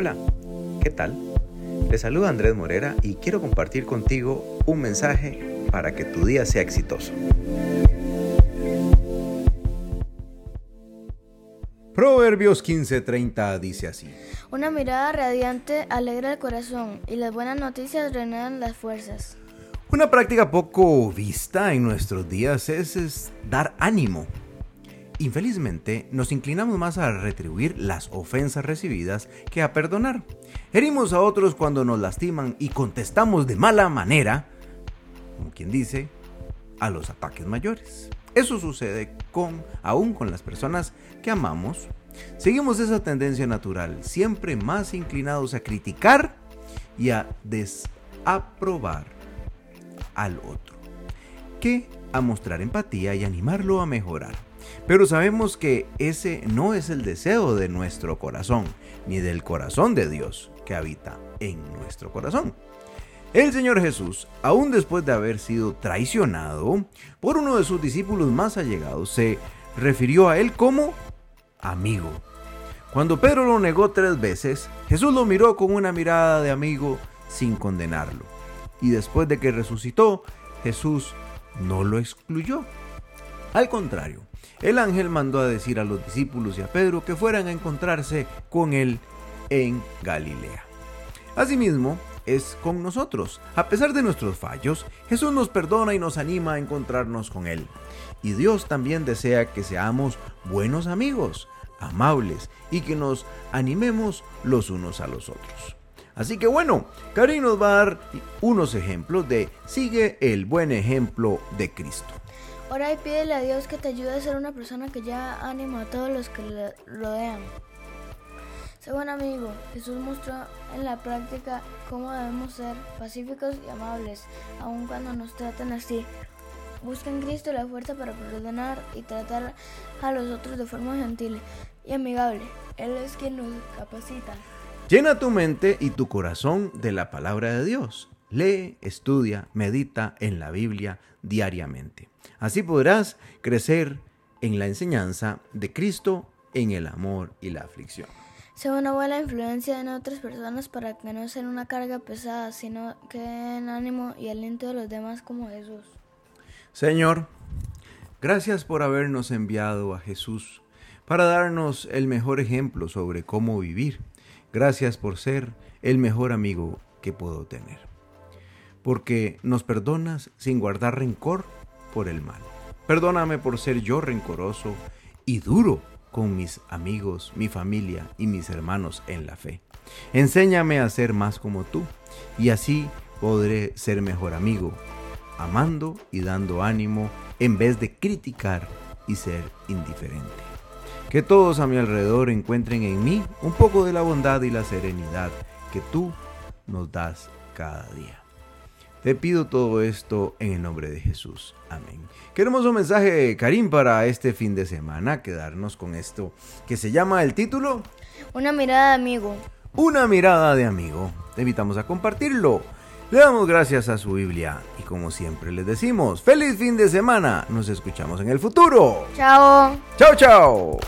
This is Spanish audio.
Hola, ¿qué tal? Te saluda Andrés Morera y quiero compartir contigo un mensaje para que tu día sea exitoso. Proverbios 15:30 dice así. Una mirada radiante alegra el corazón y las buenas noticias renuevan las fuerzas. Una práctica poco vista en nuestros días es, es, dar ánimo. Infelizmente, nos inclinamos más a retribuir las ofensas recibidas que a perdonar. Herimos a otros cuando nos lastiman y contestamos de mala manera, como quien dice, a los ataques mayores. Eso sucede con aún con las personas que amamos. Seguimos esa tendencia natural, siempre más inclinados a criticar y a desaprobar al otro, que a mostrar empatía y animarlo a mejorar. Pero sabemos que ese no es el deseo de nuestro corazón, ni del corazón de Dios que habita en nuestro corazón. El Señor Jesús, aún después de haber sido traicionado por uno de sus discípulos más allegados, se refirió a él como amigo. Cuando Pedro lo negó tres veces, Jesús lo miró con una mirada de amigo sin condenarlo. Y después de que resucitó, Jesús no lo excluyó. Al contrario, el ángel mandó a decir a los discípulos y a Pedro que fueran a encontrarse con él en Galilea. Asimismo, es con nosotros. A pesar de nuestros fallos, Jesús nos perdona y nos anima a encontrarnos con Él. Y Dios también desea que seamos buenos amigos, amables y que nos animemos los unos a los otros. Así que bueno, Karim nos va a dar unos ejemplos de sigue el buen ejemplo de Cristo. Ora y pídele a Dios que te ayude a ser una persona que ya anima a todos los que le rodean. Sé buen amigo. Jesús mostró en la práctica cómo debemos ser pacíficos y amables, aun cuando nos traten así. Busca en Cristo la fuerza para perdonar y tratar a los otros de forma gentil y amigable. Él es quien nos capacita. Llena tu mente y tu corazón de la palabra de Dios. Lee, estudia, medita en la Biblia diariamente. Así podrás crecer en la enseñanza de Cristo en el amor y la aflicción. Sea una buena influencia en otras personas para que no sean una carga pesada, sino que den ánimo y aliento de los demás como Jesús. Señor, gracias por habernos enviado a Jesús para darnos el mejor ejemplo sobre cómo vivir. Gracias por ser el mejor amigo que puedo tener. Porque nos perdonas sin guardar rencor por el mal. Perdóname por ser yo rencoroso y duro con mis amigos, mi familia y mis hermanos en la fe. Enséñame a ser más como tú y así podré ser mejor amigo, amando y dando ánimo en vez de criticar y ser indiferente. Que todos a mi alrededor encuentren en mí un poco de la bondad y la serenidad que tú nos das cada día. Te pido todo esto en el nombre de Jesús. Amén. Queremos un mensaje, Karim, para este fin de semana. Quedarnos con esto que se llama el título. Una mirada de amigo. Una mirada de amigo. Te invitamos a compartirlo. Le damos gracias a su Biblia y como siempre les decimos, feliz fin de semana. Nos escuchamos en el futuro. Chao. Chao, chao.